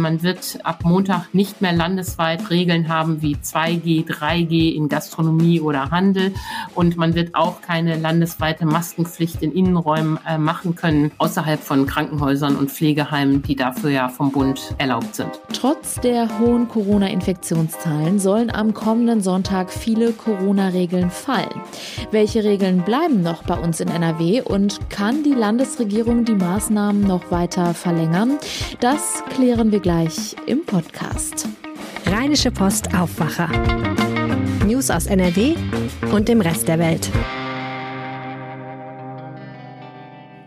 Man wird ab Montag nicht mehr landesweit Regeln haben wie 2G, 3G in Gastronomie oder Handel. Und man wird auch keine landesweite Maskenpflicht in Innenräumen äh, machen können, außerhalb von Krankenhäusern und Pflegeheimen, die dafür ja vom Bund erlaubt sind. Trotz der hohen Corona-Infektionszahlen sollen am kommenden Sonntag viele Corona-Regeln fallen. Welche Regeln bleiben noch bei uns in NRW und kann die Landesregierung die Maßnahmen noch weiter verlängern? Das klären wir gleich im Podcast. Rheinische Post Aufwacher. News aus NRW und dem Rest der Welt.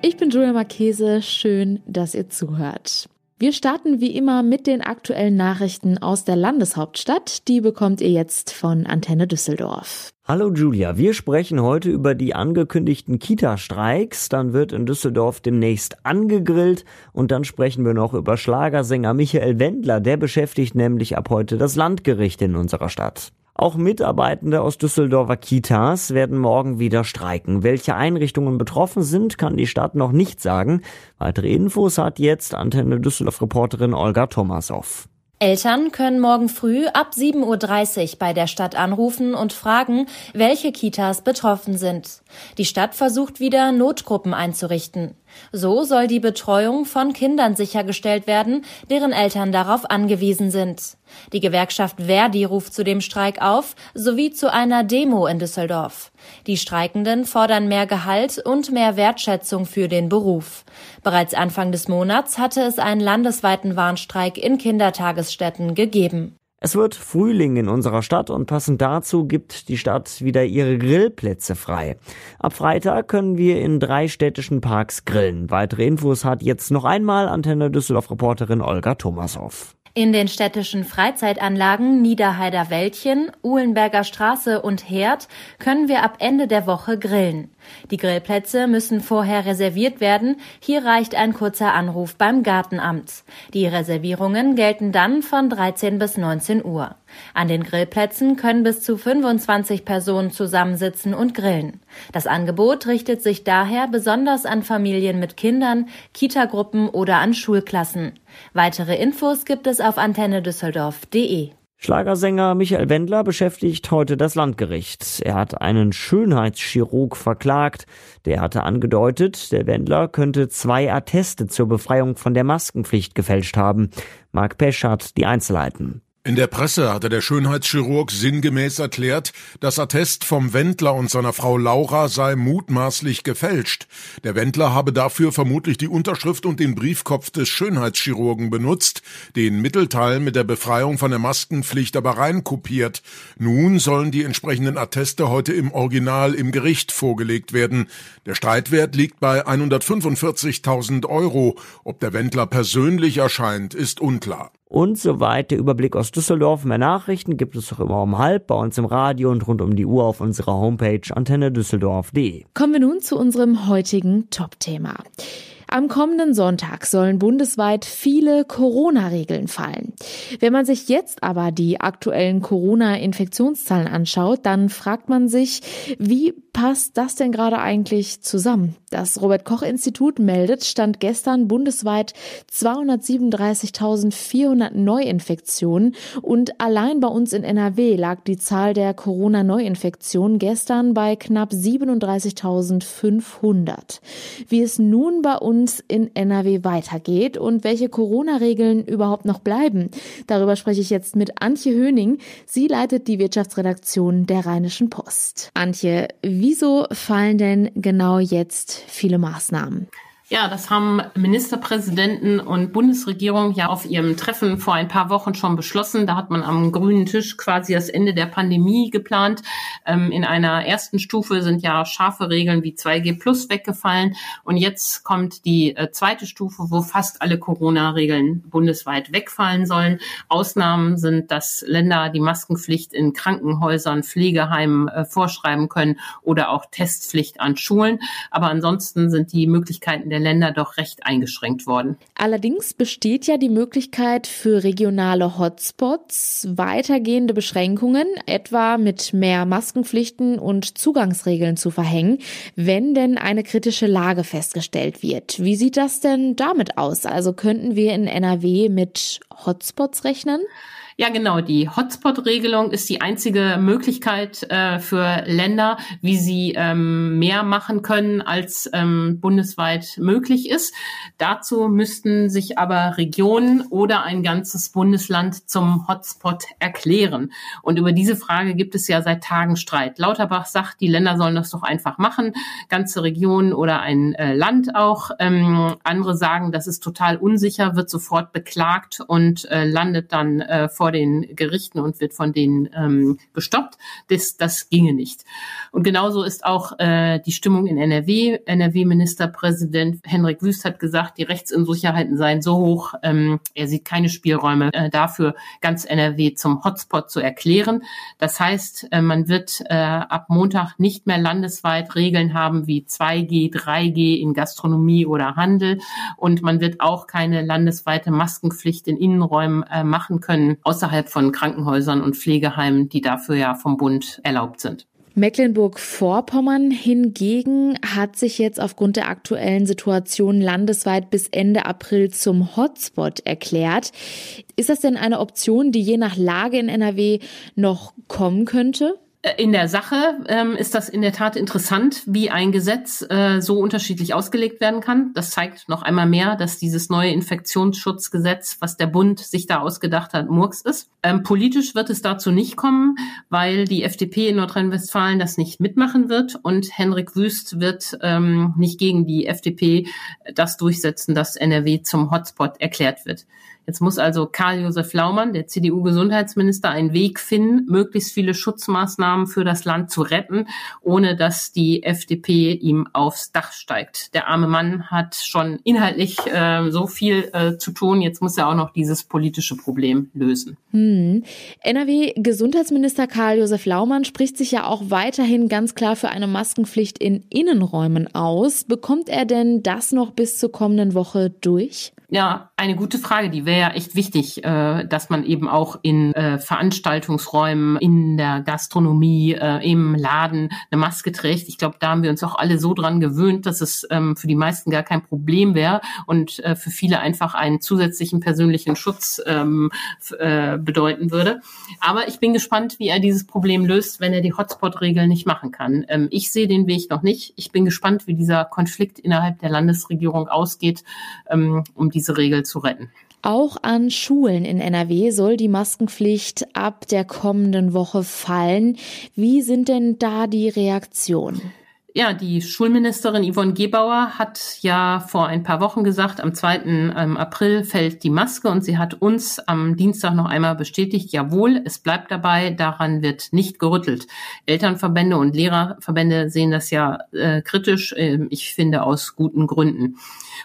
Ich bin Julia Marchese. Schön, dass ihr zuhört. Wir starten wie immer mit den aktuellen Nachrichten aus der Landeshauptstadt. Die bekommt ihr jetzt von Antenne Düsseldorf. Hallo Julia, wir sprechen heute über die angekündigten Kita-Streiks. Dann wird in Düsseldorf demnächst angegrillt und dann sprechen wir noch über Schlagersänger Michael Wendler. Der beschäftigt nämlich ab heute das Landgericht in unserer Stadt. Auch Mitarbeitende aus Düsseldorfer Kitas werden morgen wieder streiken. Welche Einrichtungen betroffen sind, kann die Stadt noch nicht sagen. Weitere Infos hat jetzt Antenne Düsseldorf Reporterin Olga Thomasow. Eltern können morgen früh ab 7.30 Uhr bei der Stadt anrufen und fragen, welche Kitas betroffen sind. Die Stadt versucht wieder Notgruppen einzurichten. So soll die Betreuung von Kindern sichergestellt werden, deren Eltern darauf angewiesen sind. Die Gewerkschaft Verdi ruft zu dem Streik auf, sowie zu einer Demo in Düsseldorf. Die Streikenden fordern mehr Gehalt und mehr Wertschätzung für den Beruf. Bereits Anfang des Monats hatte es einen landesweiten Warnstreik in Kindertagesstätten gegeben. Es wird Frühling in unserer Stadt und passend dazu gibt die Stadt wieder ihre Grillplätze frei. Ab Freitag können wir in drei städtischen Parks grillen. Weitere Infos hat jetzt noch einmal Antenne Düsseldorf Reporterin Olga Thomasow. In den städtischen Freizeitanlagen Niederheider Wäldchen, Uhlenberger Straße und Herd können wir ab Ende der Woche grillen. Die Grillplätze müssen vorher reserviert werden. Hier reicht ein kurzer Anruf beim Gartenamt. Die Reservierungen gelten dann von 13 bis 19 Uhr. An den Grillplätzen können bis zu 25 Personen zusammensitzen und grillen. Das Angebot richtet sich daher besonders an Familien mit Kindern, Kitagruppen oder an Schulklassen. Weitere Infos gibt es auf antennedüsseldorf.de. Schlagersänger Michael Wendler beschäftigt heute das Landgericht. Er hat einen Schönheitschirurg verklagt. Der hatte angedeutet, der Wendler könnte zwei Atteste zur Befreiung von der Maskenpflicht gefälscht haben. Marc Pesch hat die Einzelheiten. In der Presse hatte der Schönheitschirurg sinngemäß erklärt, das Attest vom Wendler und seiner Frau Laura sei mutmaßlich gefälscht. Der Wendler habe dafür vermutlich die Unterschrift und den Briefkopf des Schönheitschirurgen benutzt, den Mittelteil mit der Befreiung von der Maskenpflicht aber reinkopiert. Nun sollen die entsprechenden Atteste heute im Original im Gericht vorgelegt werden. Der Streitwert liegt bei 145.000 Euro. Ob der Wendler persönlich erscheint, ist unklar. Und soweit der Überblick aus Düsseldorf. Mehr Nachrichten gibt es auch immer um halb bei uns im Radio und rund um die Uhr auf unserer Homepage antennedüsseldorf.de. Kommen wir nun zu unserem heutigen Top-Thema. Am kommenden Sonntag sollen bundesweit viele Corona-Regeln fallen. Wenn man sich jetzt aber die aktuellen Corona-Infektionszahlen anschaut, dann fragt man sich, wie passt das denn gerade eigentlich zusammen? Das Robert Koch Institut meldet, stand gestern bundesweit 237.400 Neuinfektionen und allein bei uns in NRW lag die Zahl der Corona-Neuinfektionen gestern bei knapp 37.500. Wie es nun bei uns in NRW weitergeht und welche Corona-Regeln überhaupt noch bleiben. Darüber spreche ich jetzt mit Antje Höning. Sie leitet die Wirtschaftsredaktion der Rheinischen Post. Antje, wieso fallen denn genau jetzt viele Maßnahmen? Ja, das haben Ministerpräsidenten und Bundesregierung ja auf ihrem Treffen vor ein paar Wochen schon beschlossen. Da hat man am grünen Tisch quasi das Ende der Pandemie geplant. Ähm, in einer ersten Stufe sind ja scharfe Regeln wie 2G Plus weggefallen. Und jetzt kommt die äh, zweite Stufe, wo fast alle Corona-Regeln bundesweit wegfallen sollen. Ausnahmen sind, dass Länder die Maskenpflicht in Krankenhäusern, Pflegeheimen äh, vorschreiben können oder auch Testpflicht an Schulen. Aber ansonsten sind die Möglichkeiten der der Länder doch recht eingeschränkt worden. Allerdings besteht ja die Möglichkeit für regionale Hotspots weitergehende Beschränkungen, etwa mit mehr Maskenpflichten und Zugangsregeln zu verhängen, wenn denn eine kritische Lage festgestellt wird. Wie sieht das denn damit aus? Also könnten wir in NRW mit Hotspots rechnen? Ja, genau. Die Hotspot-Regelung ist die einzige Möglichkeit äh, für Länder, wie sie ähm, mehr machen können, als ähm, bundesweit möglich ist. Dazu müssten sich aber Regionen oder ein ganzes Bundesland zum Hotspot erklären. Und über diese Frage gibt es ja seit Tagen Streit. Lauterbach sagt, die Länder sollen das doch einfach machen, ganze Regionen oder ein äh, Land auch. Ähm, andere sagen, das ist total unsicher, wird sofort beklagt und äh, landet dann äh, vor vor den Gerichten und wird von denen ähm, gestoppt. Das, das ginge nicht. Und genauso ist auch äh, die Stimmung in NRW. NRW-Ministerpräsident Henrik Wüst hat gesagt, die Rechtsunsicherheiten seien so hoch, ähm, er sieht keine Spielräume äh, dafür, ganz NRW zum Hotspot zu erklären. Das heißt, äh, man wird äh, ab Montag nicht mehr landesweit Regeln haben wie 2G, 3G in Gastronomie oder Handel. Und man wird auch keine landesweite Maskenpflicht in Innenräumen äh, machen können, außerhalb von Krankenhäusern und Pflegeheimen, die dafür ja vom Bund erlaubt sind. Mecklenburg-Vorpommern hingegen hat sich jetzt aufgrund der aktuellen Situation landesweit bis Ende April zum Hotspot erklärt. Ist das denn eine Option, die je nach Lage in NRW noch kommen könnte? Äh, in der Sache ähm, ist das in der Tat interessant, wie ein Gesetz äh, so unterschiedlich ausgelegt werden kann. Das zeigt noch einmal mehr, dass dieses neue Infektionsschutzgesetz, was der Bund sich da ausgedacht hat, Murks ist. Ähm, politisch wird es dazu nicht kommen, weil die FDP in Nordrhein-Westfalen das nicht mitmachen wird und Henrik Wüst wird ähm, nicht gegen die FDP das durchsetzen, dass NRW zum Hotspot erklärt wird. Jetzt muss also Karl-Josef Laumann, der CDU-Gesundheitsminister, einen Weg finden, möglichst viele Schutzmaßnahmen für das Land zu retten, ohne dass die FDP ihm aufs Dach steigt. Der arme Mann hat schon inhaltlich äh, so viel äh, zu tun. Jetzt muss er auch noch dieses politische Problem lösen. Hm. NRW-Gesundheitsminister Karl-Josef Laumann spricht sich ja auch weiterhin ganz klar für eine Maskenpflicht in Innenräumen aus. Bekommt er denn das noch bis zur kommenden Woche durch? Ja, eine gute Frage. Die wäre ja echt wichtig, äh, dass man eben auch in äh, Veranstaltungsräumen, in der Gastronomie, äh, im Laden eine Maske trägt. Ich glaube, da haben wir uns auch alle so dran gewöhnt, dass es ähm, für die meisten gar kein Problem wäre und äh, für viele einfach einen zusätzlichen persönlichen Schutz ähm, äh, bedeuten würde. Aber ich bin gespannt, wie er dieses Problem löst, wenn er die Hotspot-Regeln nicht machen kann. Ähm, ich sehe den Weg noch nicht. Ich bin gespannt, wie dieser Konflikt innerhalb der Landesregierung ausgeht, ähm, um die diese Regel zu retten. Auch an Schulen in NRW soll die Maskenpflicht ab der kommenden Woche fallen. Wie sind denn da die Reaktionen? Ja, die Schulministerin Yvonne Gebauer hat ja vor ein paar Wochen gesagt, am 2. Ähm, April fällt die Maske und sie hat uns am Dienstag noch einmal bestätigt, jawohl, es bleibt dabei, daran wird nicht gerüttelt. Elternverbände und Lehrerverbände sehen das ja äh, kritisch, äh, ich finde aus guten Gründen.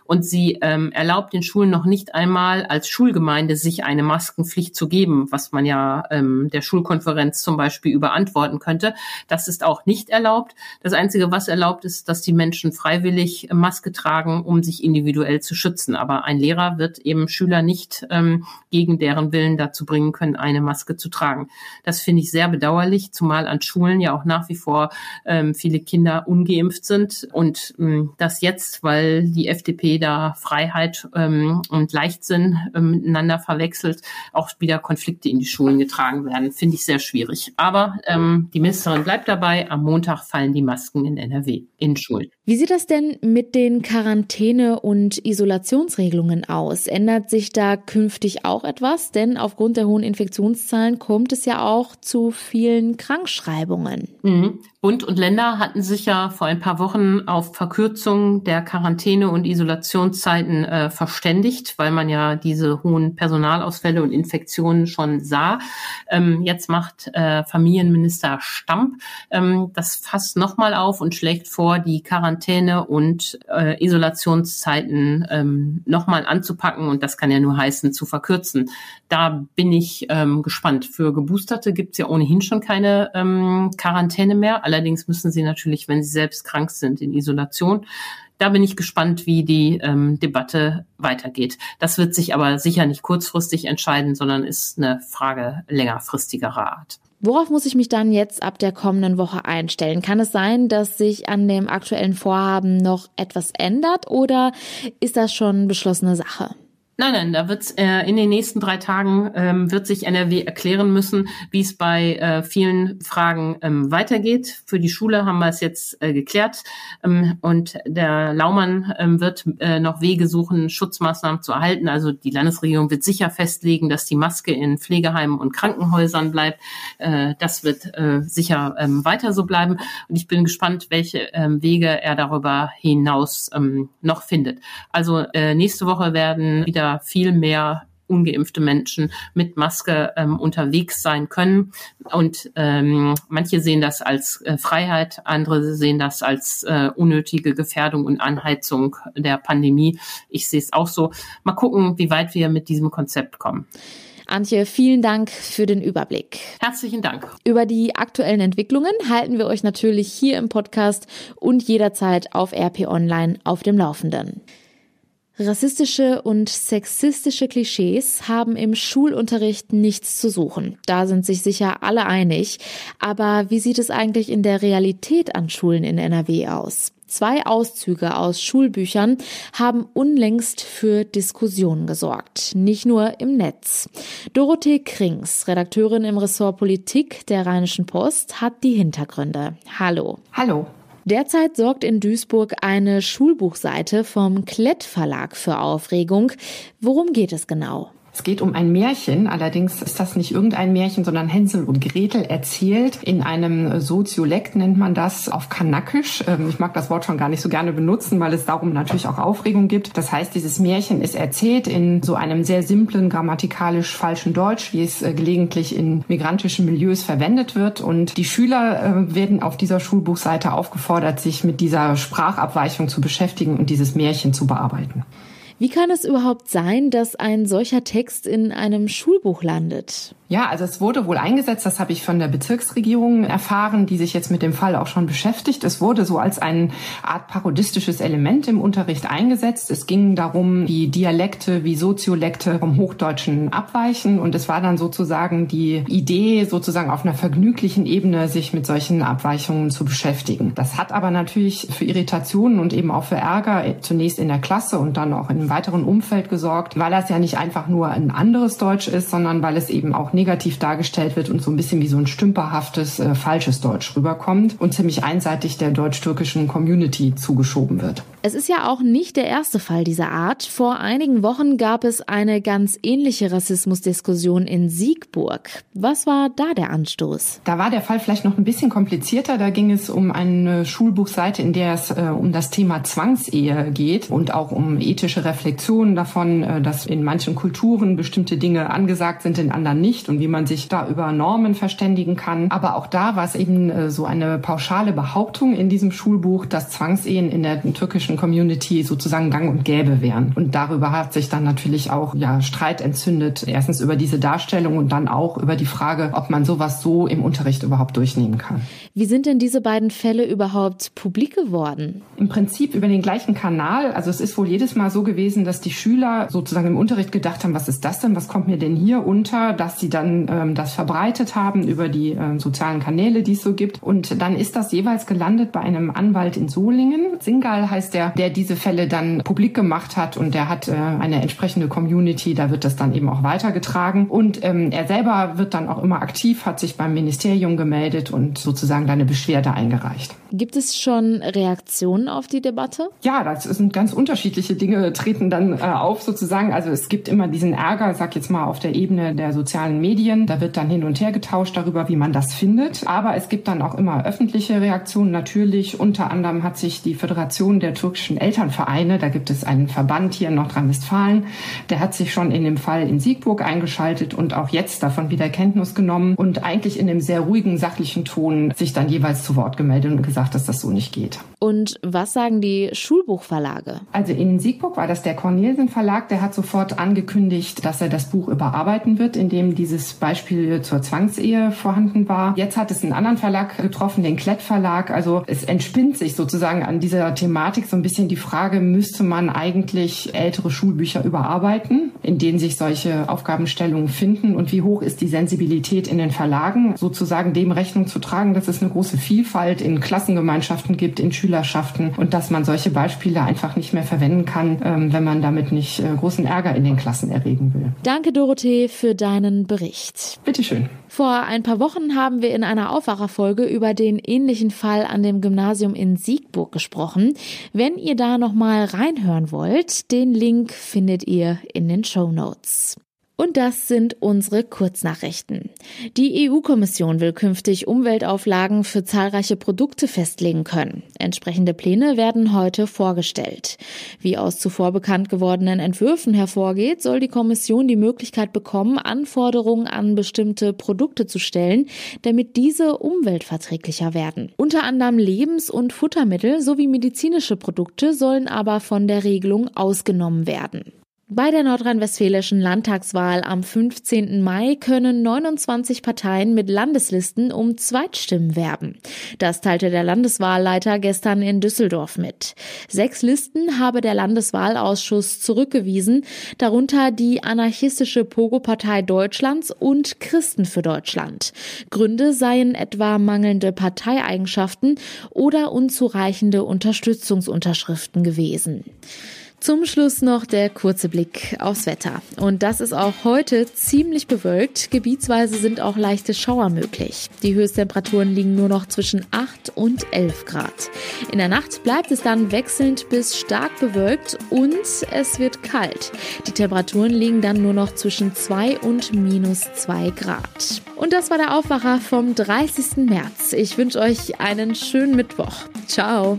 Und sie ähm, erlaubt den Schulen noch nicht einmal als Schulgemeinde sich eine Maskenpflicht zu geben, was man ja ähm, der Schulkonferenz zum Beispiel überantworten könnte. Das ist auch nicht erlaubt. Das Einzige, was erlaubt ist, dass die Menschen freiwillig Maske tragen, um sich individuell zu schützen. Aber ein Lehrer wird eben Schüler nicht ähm, gegen deren Willen dazu bringen können, eine Maske zu tragen. Das finde ich sehr bedauerlich, zumal an Schulen ja auch nach wie vor ähm, viele Kinder ungeimpft sind und ähm, das jetzt, weil die FDP da Freiheit ähm, und Leichtsinn ähm, miteinander verwechselt, auch wieder Konflikte in die Schulen getragen werden, finde ich sehr schwierig. Aber ähm, die Ministerin bleibt dabei, am Montag fallen die Masken in NRW in Schulen. Wie sieht das denn mit den Quarantäne- und Isolationsregelungen aus? Ändert sich da künftig auch etwas? Denn aufgrund der hohen Infektionszahlen kommt es ja auch zu vielen Krankschreibungen. Mhm. Bund und Länder hatten sich ja vor ein paar Wochen auf Verkürzung der Quarantäne- und Isolationszeiten äh, verständigt, weil man ja diese hohen Personalausfälle und Infektionen schon sah. Ähm, jetzt macht äh, Familienminister Stamp ähm, das fast nochmal auf und schlägt vor, die Quarantäne- und äh, Isolationszeiten ähm, nochmal anzupacken. Und das kann ja nur heißen, zu verkürzen. Da bin ich ähm, gespannt. Für Geboosterte gibt es ja ohnehin schon keine ähm, Quarantäne mehr. Allerdings müssen sie natürlich, wenn sie selbst krank sind, in Isolation. da bin ich gespannt, wie die ähm, Debatte weitergeht. Das wird sich aber sicher nicht kurzfristig entscheiden, sondern ist eine Frage längerfristigerer Art. Worauf muss ich mich dann jetzt ab der kommenden Woche einstellen? Kann es sein, dass sich an dem aktuellen Vorhaben noch etwas ändert oder ist das schon beschlossene Sache? Nein, nein, da wird äh, in den nächsten drei Tagen ähm, wird sich NRW erklären müssen, wie es bei äh, vielen Fragen ähm, weitergeht. Für die Schule haben wir es jetzt äh, geklärt ähm, und der Laumann ähm, wird äh, noch Wege suchen, Schutzmaßnahmen zu erhalten. Also die Landesregierung wird sicher festlegen, dass die Maske in Pflegeheimen und Krankenhäusern bleibt. Äh, das wird äh, sicher ähm, weiter so bleiben und ich bin gespannt, welche ähm, Wege er darüber hinaus ähm, noch findet. Also äh, nächste Woche werden wieder wieder viel mehr ungeimpfte Menschen mit Maske ähm, unterwegs sein können. Und ähm, manche sehen das als äh, Freiheit, andere sehen das als äh, unnötige Gefährdung und Anheizung der Pandemie. Ich sehe es auch so. Mal gucken, wie weit wir mit diesem Konzept kommen. Antje, vielen Dank für den Überblick. Herzlichen Dank. Über die aktuellen Entwicklungen halten wir euch natürlich hier im Podcast und jederzeit auf RP Online auf dem Laufenden. Rassistische und sexistische Klischees haben im Schulunterricht nichts zu suchen. Da sind sich sicher alle einig. Aber wie sieht es eigentlich in der Realität an Schulen in NRW aus? Zwei Auszüge aus Schulbüchern haben unlängst für Diskussionen gesorgt, nicht nur im Netz. Dorothee Krings, Redakteurin im Ressort Politik der Rheinischen Post, hat die Hintergründe. Hallo. Hallo. Derzeit sorgt in Duisburg eine Schulbuchseite vom Klett Verlag für Aufregung. Worum geht es genau? Es geht um ein Märchen, allerdings ist das nicht irgendein Märchen, sondern Hänsel und Gretel erzählt in einem Soziolekt nennt man das auf Kanakisch. Ähm, ich mag das Wort schon gar nicht so gerne benutzen, weil es darum natürlich auch Aufregung gibt. Das heißt, dieses Märchen ist erzählt in so einem sehr simplen, grammatikalisch falschen Deutsch, wie es äh, gelegentlich in migrantischen Milieus verwendet wird. Und die Schüler äh, werden auf dieser Schulbuchseite aufgefordert, sich mit dieser Sprachabweichung zu beschäftigen und dieses Märchen zu bearbeiten. Wie kann es überhaupt sein, dass ein solcher Text in einem Schulbuch landet? Ja, also es wurde wohl eingesetzt, das habe ich von der Bezirksregierung erfahren, die sich jetzt mit dem Fall auch schon beschäftigt. Es wurde so als eine Art parodistisches Element im Unterricht eingesetzt. Es ging darum, wie Dialekte, wie Soziolekte vom Hochdeutschen abweichen und es war dann sozusagen die Idee, sozusagen auf einer vergnüglichen Ebene sich mit solchen Abweichungen zu beschäftigen. Das hat aber natürlich für Irritationen und eben auch für Ärger zunächst in der Klasse und dann auch im weiteren Umfeld gesorgt, weil das ja nicht einfach nur ein anderes Deutsch ist, sondern weil es eben auch negativ dargestellt wird und so ein bisschen wie so ein stümperhaftes, äh, falsches Deutsch rüberkommt und ziemlich einseitig der deutsch-türkischen Community zugeschoben wird. Es ist ja auch nicht der erste Fall dieser Art. Vor einigen Wochen gab es eine ganz ähnliche Rassismusdiskussion in Siegburg. Was war da der Anstoß? Da war der Fall vielleicht noch ein bisschen komplizierter. Da ging es um eine Schulbuchseite, in der es äh, um das Thema Zwangsehe geht und auch um ethische Reflexionen davon, äh, dass in manchen Kulturen bestimmte Dinge angesagt sind, in anderen nicht und wie man sich da über Normen verständigen kann. Aber auch da war es eben äh, so eine pauschale Behauptung in diesem Schulbuch, dass Zwangsehen in der türkischen Community sozusagen gang und gäbe wären. Und darüber hat sich dann natürlich auch ja, Streit entzündet. Erstens über diese Darstellung und dann auch über die Frage, ob man sowas so im Unterricht überhaupt durchnehmen kann. Wie sind denn diese beiden Fälle überhaupt publik geworden? Im Prinzip über den gleichen Kanal. Also es ist wohl jedes Mal so gewesen, dass die Schüler sozusagen im Unterricht gedacht haben, was ist das denn? Was kommt mir denn hier unter? Dass sie dann ähm, das verbreitet haben über die äh, sozialen Kanäle, die es so gibt. Und dann ist das jeweils gelandet bei einem Anwalt in Solingen. Singal heißt der, der diese Fälle dann publik gemacht hat und der hat äh, eine entsprechende Community. Da wird das dann eben auch weitergetragen. Und ähm, er selber wird dann auch immer aktiv, hat sich beim Ministerium gemeldet und sozusagen eine Beschwerde eingereicht. Gibt es schon Reaktionen auf die Debatte? Ja, das sind ganz unterschiedliche Dinge treten dann äh, auf sozusagen. Also es gibt immer diesen Ärger, sag jetzt mal auf der Ebene der sozialen Medien. Da wird dann hin und her getauscht darüber, wie man das findet. Aber es gibt dann auch immer öffentliche Reaktionen natürlich. Unter anderem hat sich die Föderation der türkischen Elternvereine, da gibt es einen Verband hier in Nordrhein-Westfalen, der hat sich schon in dem Fall in Siegburg eingeschaltet und auch jetzt davon wieder Kenntnis genommen und eigentlich in einem sehr ruhigen, sachlichen Ton sich dann jeweils zu Wort gemeldet und gesagt, dass das so nicht geht. Und was sagen die Schulbuchverlage? Also in Siegburg war das der Cornelsen Verlag, der hat sofort angekündigt, dass er das Buch überarbeiten wird, in dem dieses Beispiel zur Zwangsehe vorhanden war. Jetzt hat es einen anderen Verlag getroffen, den Klett Verlag. Also es entspinnt sich sozusagen an dieser Thematik so ein bisschen die Frage, müsste man eigentlich ältere Schulbücher überarbeiten, in denen sich solche Aufgabenstellungen finden und wie hoch ist die Sensibilität in den Verlagen, sozusagen dem Rechnung zu tragen, dass es eine große Vielfalt in Klassengemeinschaften gibt, in Schülerschaften und dass man solche Beispiele einfach nicht mehr verwenden kann, ähm, wenn man damit nicht äh, großen Ärger in den Klassen erregen will. Danke, Dorothee, für deinen Bericht. Bitteschön. Vor ein paar Wochen haben wir in einer Aufwacherfolge über den ähnlichen Fall an dem Gymnasium in Siegburg gesprochen. Wenn ihr da noch mal reinhören wollt, den Link findet ihr in den Show Notes. Und das sind unsere Kurznachrichten. Die EU-Kommission will künftig Umweltauflagen für zahlreiche Produkte festlegen können. Entsprechende Pläne werden heute vorgestellt. Wie aus zuvor bekannt gewordenen Entwürfen hervorgeht, soll die Kommission die Möglichkeit bekommen, Anforderungen an bestimmte Produkte zu stellen, damit diese umweltverträglicher werden. Unter anderem Lebens- und Futtermittel sowie medizinische Produkte sollen aber von der Regelung ausgenommen werden. Bei der nordrhein-westfälischen Landtagswahl am 15. Mai können 29 Parteien mit Landeslisten um Zweitstimmen werben. Das teilte der Landeswahlleiter gestern in Düsseldorf mit. Sechs Listen habe der Landeswahlausschuss zurückgewiesen, darunter die anarchistische Pogo-Partei Deutschlands und Christen für Deutschland. Gründe seien etwa mangelnde Parteieigenschaften oder unzureichende Unterstützungsunterschriften gewesen. Zum Schluss noch der kurze Blick aufs Wetter. Und das ist auch heute ziemlich bewölkt. Gebietsweise sind auch leichte Schauer möglich. Die Höchsttemperaturen liegen nur noch zwischen 8 und 11 Grad. In der Nacht bleibt es dann wechselnd bis stark bewölkt und es wird kalt. Die Temperaturen liegen dann nur noch zwischen 2 und minus 2 Grad. Und das war der Aufwacher vom 30. März. Ich wünsche euch einen schönen Mittwoch. Ciao.